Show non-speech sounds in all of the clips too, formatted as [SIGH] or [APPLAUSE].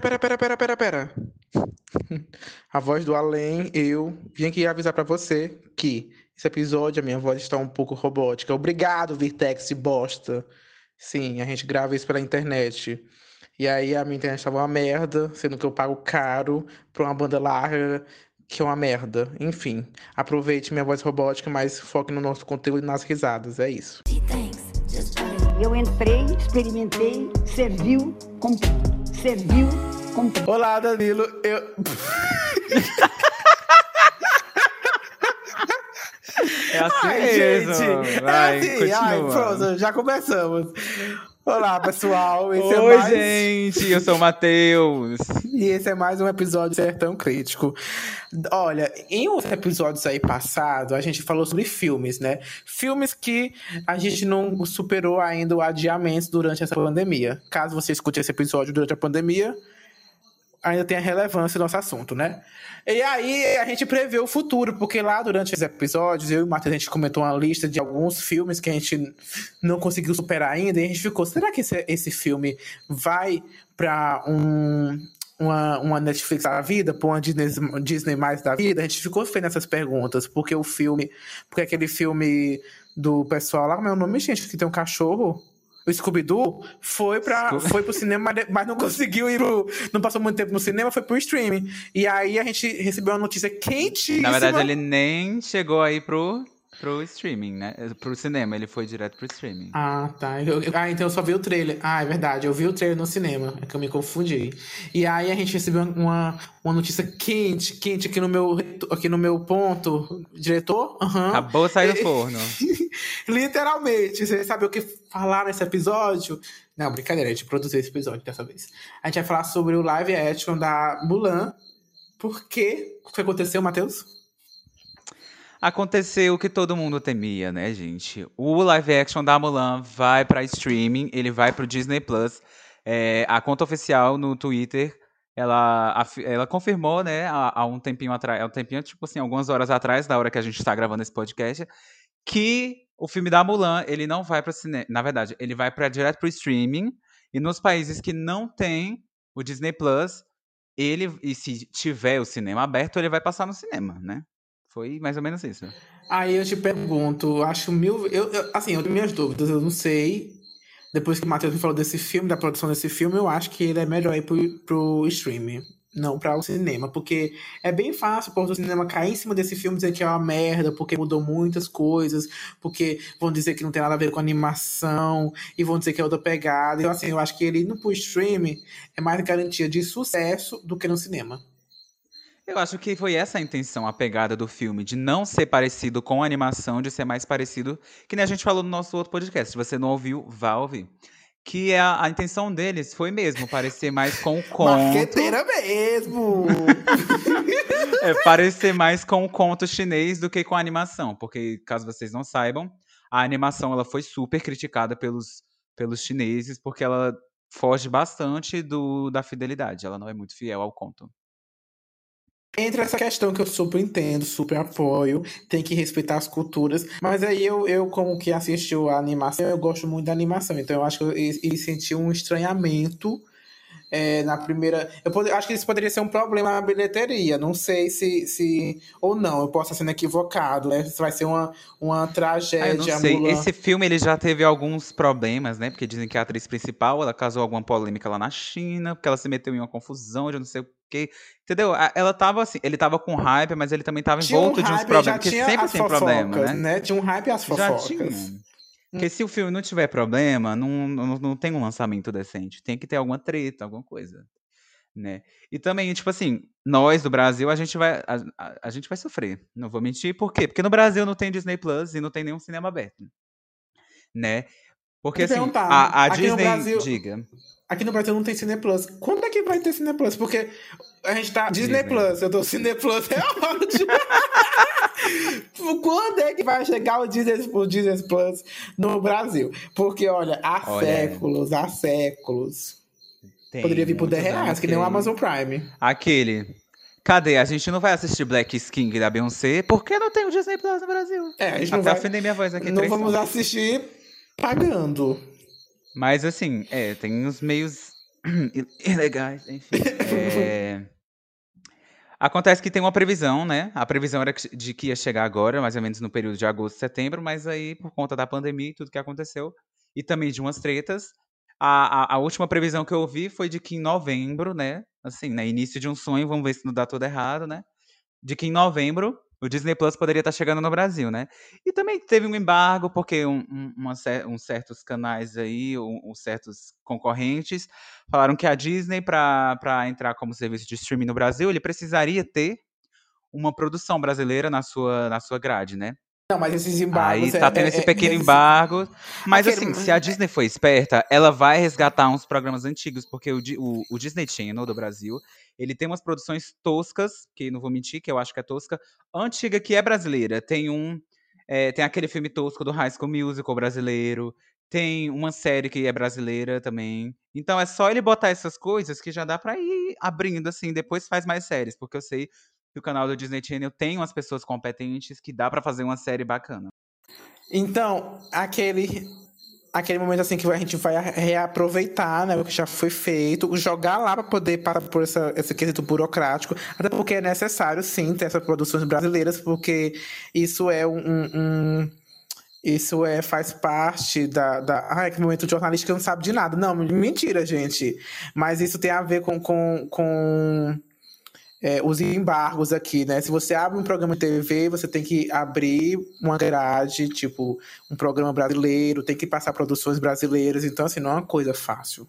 pera, pera, pera, pera, pera. A voz do além, eu vim aqui avisar pra você que esse episódio a minha voz está um pouco robótica. Obrigado, Virtex bosta. Sim, a gente grava isso pela internet. E aí a minha internet estava uma merda, sendo que eu pago caro pra uma banda larga que é uma merda. Enfim, aproveite minha voz robótica, mas foque no nosso conteúdo e nas risadas. É isso. Eu entrei, experimentei, serviu. Serviu, Olá, Danilo. Eu. É assim Ai, mesmo. gente. Vai, é assim. continua. Ai, pronto, já começamos. Olá, pessoal. Esse é Oi, mais... gente, eu sou o Matheus. E esse é mais um episódio Sertão Crítico. Olha, em outros episódios aí passados, a gente falou sobre filmes, né? Filmes que a gente não superou ainda o adiamento durante essa pandemia. Caso você escute esse episódio durante a pandemia, ainda tem a relevância do nosso assunto, né? E aí a gente prevê o futuro, porque lá durante os episódios, eu e o Matheus, a gente comentou uma lista de alguns filmes que a gente não conseguiu superar ainda, e a gente ficou, será que esse, esse filme vai pra um, uma, uma Netflix da vida, pra uma Disney, Disney mais da vida? A gente ficou fazendo essas perguntas, porque o filme, porque aquele filme do pessoal lá, como é o nome, gente, que tem um cachorro? O Scooby-Doo foi, pra, Scooby- foi pro cinema, mas- não conseguiu ir pro. Não passou muito tempo no cinema, foi pro streaming. E aí a gente recebeu uma notícia quentíssima. Na verdade, ele nem chegou aí pro, pro streaming, né? Pro cinema, ele foi direto pro streaming. Ah, tá. Eu- eu- ah, então eu só vi o trailer. Ah, é verdade. Eu vi o trailer no cinema. É que eu me confundi. E aí a gente recebeu uma, uma notícia quente, quente aqui no meu, aqui no meu ponto. Diretor? Aham. Acabou de sair do forno. [LAUGHS] Literalmente. Você sabe o que falar nesse episódio? Não, brincadeira. A gente produziu esse episódio dessa vez. A gente vai falar sobre o live action da Mulan. Por quê? O que aconteceu, Matheus? Aconteceu o que todo mundo temia, né, gente? O live action da Mulan vai pra streaming, ele vai pro Disney Plus. É, a conta oficial no Twitter, ela, ela confirmou, né, há, um tempinho atrás, um tempinho, tipo assim, algumas horas atrás, da hora que a gente tá gravando esse podcast, que o filme da Mulan, ele não vai para cinema. Na verdade, ele vai para direto pro streaming. E nos países que não tem o Disney Plus, ele, e se tiver o cinema aberto, ele vai passar no cinema, né? Foi mais ou menos isso. Aí eu te pergunto, acho mil. Eu, eu- assim, eu tenho minhas dúvidas, eu não sei. Depois que o Matheus me falou desse filme, da produção desse filme, eu acho que ele é melhor ir pro, pro streaming, não para o cinema. Porque é bem fácil o cinema cair em cima desse filme dizer que é uma merda, porque mudou muitas coisas, porque vão dizer que não tem nada a ver com animação, e vão dizer que é outra pegada. Então, assim, eu acho que ele indo pro streaming é mais garantia de sucesso do que no cinema. Eu acho que foi essa a intenção, a pegada do filme, de não ser parecido com a animação, de ser mais parecido, que nem a gente falou no nosso outro podcast. Se você não ouviu, vá ouvir. Que é a, a intenção deles foi mesmo parecer mais com o conto. Marqueteira mesmo! [LAUGHS] É, parecer mais com o conto chinês do que com a animação. Porque, caso vocês não saibam, a animação ela foi super criticada pelos, pelos chineses, porque ela foge bastante do, da fidelidade. Ela não é muito fiel ao conto. Entra essa questão que eu super entendo, super apoio, tem que respeitar as culturas, mas aí eu, eu como que assistiu a animação, eu gosto muito da animação, então eu acho que eu, e- e senti um estranhamento é, na primeira. Eu pode- acho que isso poderia ser um problema na bilheteria, não sei se. se ou não, eu posso estar sendo equivocado, né? Isso vai ser uma, uma Ah, eu tragédia. não sei. Mulan. Esse filme ele já teve alguns problemas, né? Porque dizem que a atriz principal ela causou alguma polêmica lá na China, porque ela se meteu em uma confusão de não sei o quê. Entendeu? Ela tava assim, ele tava com hype, mas ele também tava Tinha um envolto de uns problemas. Porque sempre tem problema, fofocas, né? Tinha um hype e as fofocas. tinha. Porque se o filme não tiver problema, não, não, não tem um lançamento decente. Tem que ter alguma treta, alguma coisa. Né? E também, tipo assim, nós do Brasil, a gente vai. A, a- a gente vai sofrer. Não vou mentir. Por quê? Porque no Brasil não tem Disney Plus e não tem nenhum cinema aberto. Né? Porque assim, a, a Disney. Brasil- Diga. Aqui no Brasil não tem Cine Plus. Quando é que vai ter Cine Plus? Porque a gente tá. Disney, Disney. Plus, eu tô Cine Plus, é ótimo. [LAUGHS] Quando é que vai chegar o Disney, o Disney Plus no Brasil? Porque, olha, há Olha, séculos, há séculos. Tem Poderia vir por 10 muitos reais, que nem o Amazon Prime. Aquele. Cadê? A gente não vai assistir Black King da Beyoncé porque não tem o Disney Plus no Brasil. É, a gente não Até vai. ofender minha voz aqui. Não vamos assistir pagando. Mas assim, é, tem uns meios [CLEARS THROAT] ilegais, enfim. [LAUGHS] É... Acontece que tem uma previsão, né? A previsão era de que ia chegar agora, mais ou menos no período de agosto, setembro, mas aí, por conta da pandemia e tudo que aconteceu, e também de umas tretas, a, a, a, última previsão que eu ouvi foi de que em novembro, né? Assim, né? Início de um sonho, vamos ver se não dá tudo errado, né? De que em novembro o Disney Plus poderia estar chegando no Brasil, né? E também teve um embargo, porque um, um, uma, um certos canais aí, um, certos concorrentes, falaram que a Disney, para entrar como serviço de streaming no Brasil, ele precisaria ter uma produção brasileira na sua, na sua grade, né? Não, mas esses embargos. Aí tá tendo é, esse pequeno é, embargo. Mas aquele... assim, se a Disney for esperta, ela vai resgatar uns programas antigos, porque o, o, o, Disney Channel do Brasil, ele tem umas produções toscas, que não vou mentir, que eu acho que é tosca, antiga que é brasileira. Tem um. É, tem aquele filme tosco do High School Musical brasileiro. Tem uma série que é brasileira também. Então é só ele botar essas coisas que já dá pra ir abrindo, assim. Depois faz mais séries, porque eu sei que o canal do Disney Channel tem umas pessoas competentes que dá para fazer uma série bacana. Então, aquele aquele momento assim que a gente vai reaproveitar, né, o que já foi feito, jogar lá para poder passar por essa, esse quesito burocrático, até porque é necessário sim ter essas produções brasileiras, porque isso é um, um isso é, faz parte da, da. Ai, que momento jornalístico não sabe de nada. Não, mentira, gente. Mas isso tem a ver com, com, com é, os embargos aqui, né? Se você abre um programa de TV, você tem que abrir uma grade, tipo, um programa brasileiro, tem que passar produções brasileiras. Então, assim, não é uma coisa fácil.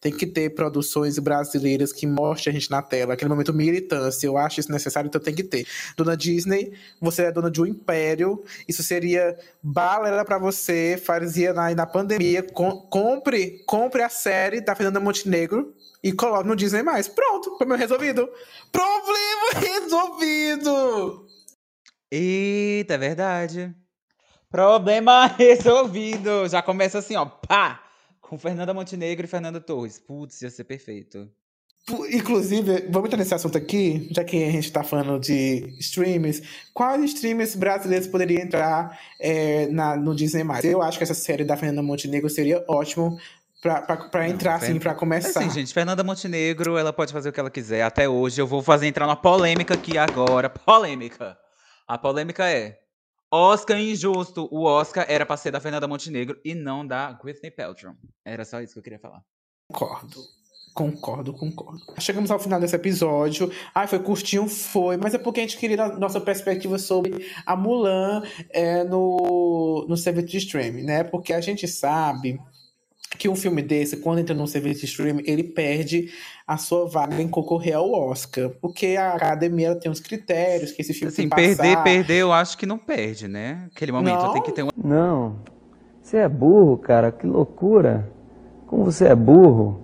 Tem que ter produções brasileiras que mostrem a gente na tela, aquele momento militância. Eu acho isso necessário, então tem que ter. Dona Disney, você é dona de um império, isso seria balela para você, fazia na, na pandemia. Com, compre, compre a série da Fernanda Montenegro e coloque no Disney mais. Pronto, problema resolvido. Problema [LAUGHS] resolvido! Eita, é verdade. Problema [LAUGHS] resolvido. Já começa assim, ó, pá! Com Fernanda Montenegro e Fernanda Torres. Putz, ia ser perfeito. Inclusive, vamos entrar nesse assunto aqui, já que a gente está falando de streams. Quais streams brasileiros poderiam entrar é, na, no Disney+. Eu acho que essa série da Fernanda Montenegro seria ótimo Pra, pra, pra entrar, não, assim, pra começar. Assim, gente, Fernanda Montenegro, ela pode fazer o que ela quiser. Até hoje, eu vou fazer entrar uma polêmica aqui agora. Polêmica! A polêmica é: Oscar injusto. O Oscar era pra ser da Fernanda Montenegro e não da Whitney Paltrow. Era só isso que eu queria falar. Concordo. Concordo, concordo. Chegamos ao final desse episódio. Ai, foi curtinho, foi, mas é porque a gente queria a nossa perspectiva sobre a Mulan é, no, no serviço de streaming, né? Porque a gente sabe que um filme desse, quando entra num serviço de streaming, ele perde a sua vaga em concorrer ao Oscar. Porque a academia tem uns critérios que esse filme assim, tem que perder, perder, eu acho que não perde, né? Aquele momento não? tem que ter um... Não. Você é burro, cara. Que loucura. Como você é burro.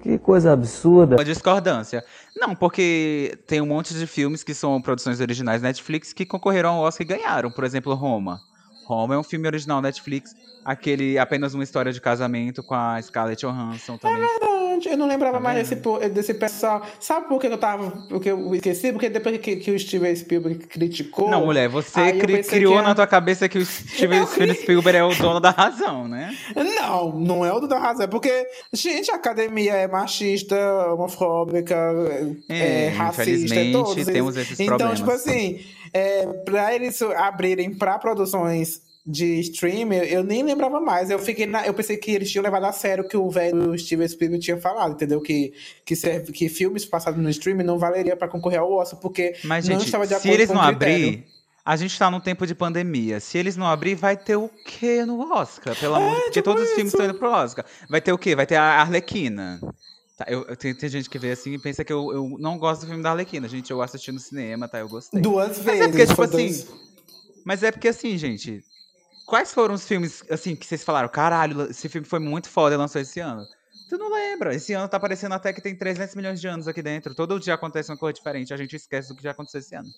Que coisa absurda. Uma discordância. Não, porque tem um monte de filmes que são produções originais Netflix que concorreram ao Oscar e ganharam. Por exemplo, Roma. Roma é um filme original Netflix. Aquele Apenas uma História de Casamento com a Scarlett Johansson também. É verdade, eu não lembrava tá mais desse, desse pessoal. Sabe por que eu tava. Porque eu esqueci? Porque depois que, que o Steven Spielberg criticou. Não, mulher, você cri, criou na tua cabeça que o Steven [LAUGHS] Spielberg é o dono da razão, né? Não, não é o dono da razão. É porque, gente, a academia é machista, homofóbica, é, é racista, é todos. temos esses então, problemas. Então, tipo assim, é, pra eles abrirem pra produções de streamer, eu nem lembrava mais. Eu fiquei na, eu pensei que eles tinham levado a sério o que o velho Steven Spielberg tinha falado, entendeu? Que, que, serve, que filmes passados no streaming não valeria para concorrer ao Oscar, porque Mas, não gente, estava de acordo se eles com não abrir, a gente tá num tempo de pandemia. Se eles não abrir, vai ter o quê no Oscar? Pelo amor é, Porque tipo todos isso. os filmes estão indo pro Oscar. Vai ter o quê? Vai ter a Arlequina. Tá, eu, tem, tem, gente que vê assim e pensa que eu, eu não gosto do filme da Arlequina. Gente, eu assisti no cinema, tá? Eu gostei. Duas vezes. Mas é porque, tipo assim. Dois... Mas é porque assim, gente, Quais foram os filmes, assim, que vocês falaram? Caralho, esse filme foi muito foda e lançou esse ano. Tu não lembra? Esse ano tá parecendo até que tem 300 milhões de anos aqui dentro. Todo dia acontece uma coisa diferente. A gente esquece do que já aconteceu esse ano.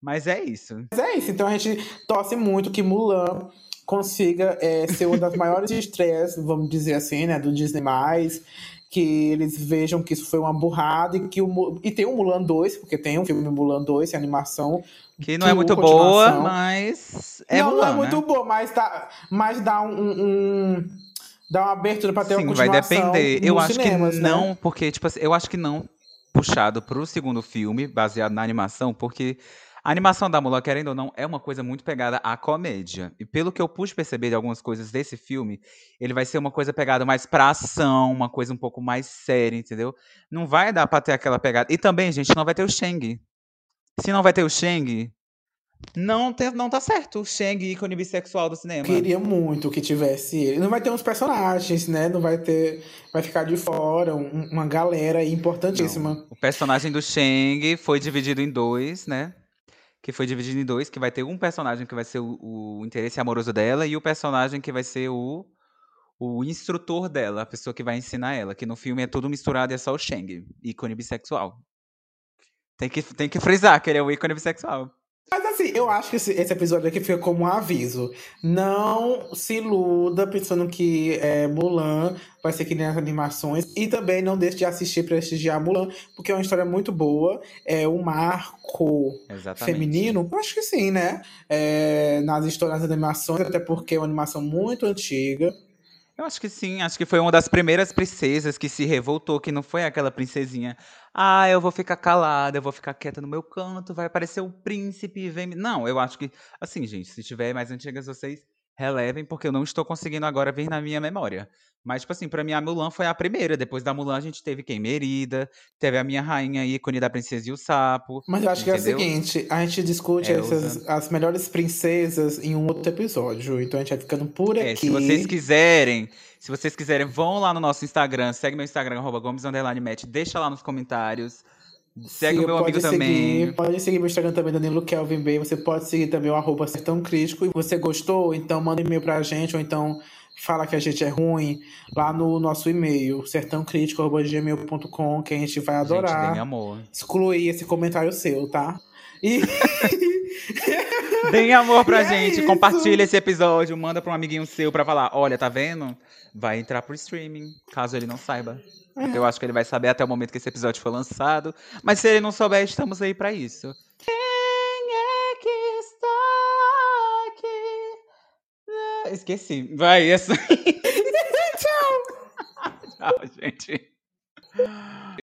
Mas é isso. Mas é isso. Então a gente torce muito que Mulan consiga é, ser uma das maiores [LAUGHS] estreias, vamos dizer assim, né, do Disney+, que eles vejam que isso foi uma burrada e que o e tem o Mulan 2, porque tem um filme Mulan 2, animação que não é muito boa, mas é Não, Mulan, não é muito né? boa, mas dá, mas dá um, um dar uma abertura pra ter Sim, uma vai continuação depender. Eu acho cinemas, que né? não, porque, tipo assim, eu acho que não puxado pro segundo filme, baseado na animação, porque a animação da Mulan, querendo ou não, é uma coisa muito pegada à comédia. E pelo que eu pude perceber de algumas coisas desse filme, ele vai ser uma coisa pegada mais pra ação, uma coisa um pouco mais séria, entendeu? Não vai dar pra ter aquela pegada. E também, gente, não vai ter o Shang. Se não vai ter o Shang, não, tem, não tá certo. O Shang, ícone bissexual do cinema. Queria muito que tivesse ele. Não vai ter uns personagens, né? Não vai ter. Vai ficar de fora um- uma galera aí importantíssima. O personagem do Shang foi dividido em dois, né? Que foi dividido em dois, que vai ter um personagem que vai ser o, o interesse amoroso dela e o personagem que vai ser o, o instrutor dela, a pessoa que vai ensinar ela. Que no filme é tudo misturado e é só o Shang, ícone bissexual. Tem que, tem que frisar que ele é o ícone bissexual. Mas assim, eu acho que esse, esse episódio aqui fica como um aviso. Não se iluda pensando que é, Mulan vai ser que nem as animações. E também não deixe de assistir prestigiar Mulan, porque é uma história muito boa. É um marco Exatamente. feminino. Eu acho que sim, né? É, nas histórias das animações, até porque é uma animação muito antiga. Eu acho que sim, acho que foi uma das primeiras princesas que se revoltou, que não foi aquela princesinha. Ah, eu vou ficar calada, eu vou ficar quieta no meu canto, vai aparecer o príncipe vem. me-" Não, eu acho que. Assim, gente, se tiver mais antigas, vocês relevem, porque eu não estou conseguindo agora vir na minha memória. Mas, tipo assim, pra mim a Mulan foi a primeira. Depois da Mulan a gente teve quem? Merida, teve a minha rainha ícone da princesa e o sapo. Mas eu acho que é o Entendeu? seguinte, a gente discute Elsa. essas, as melhores princesas em um outro episódio. Então a gente vai ficando por aqui. É, se vocês quiserem, se vocês quiserem, vão lá no nosso Instagram, segue meu Instagram, arroba Gomes Match, deixa lá nos comentários. Segue Siga, o meu pode amigo seguir, também. Pode seguir meu Instagram também, Danilo Kelvin Bey. Você pode seguir também o arroba Sertão Crítico. E você gostou? Então manda um e-mail pra gente, ou então fala que a gente é ruim lá no nosso e-mail, sertãocrítico.gmail.com, que a gente vai Gente, adorar deem amor. excluir esse comentário seu, tá? E [LAUGHS] Deem amor pra é gente, isso. compartilha esse episódio, manda pra um amiguinho seu pra falar, olha, tá vendo? Vai entrar pro streaming, caso ele não saiba. É. Eu acho que ele vai saber até o momento que esse episódio for lançado. Mas se ele não souber, estamos aí pra isso. Quem é que está aqui? Esqueci. Vai, essa. [LAUGHS] Tchau. [LAUGHS] Tchau, gente.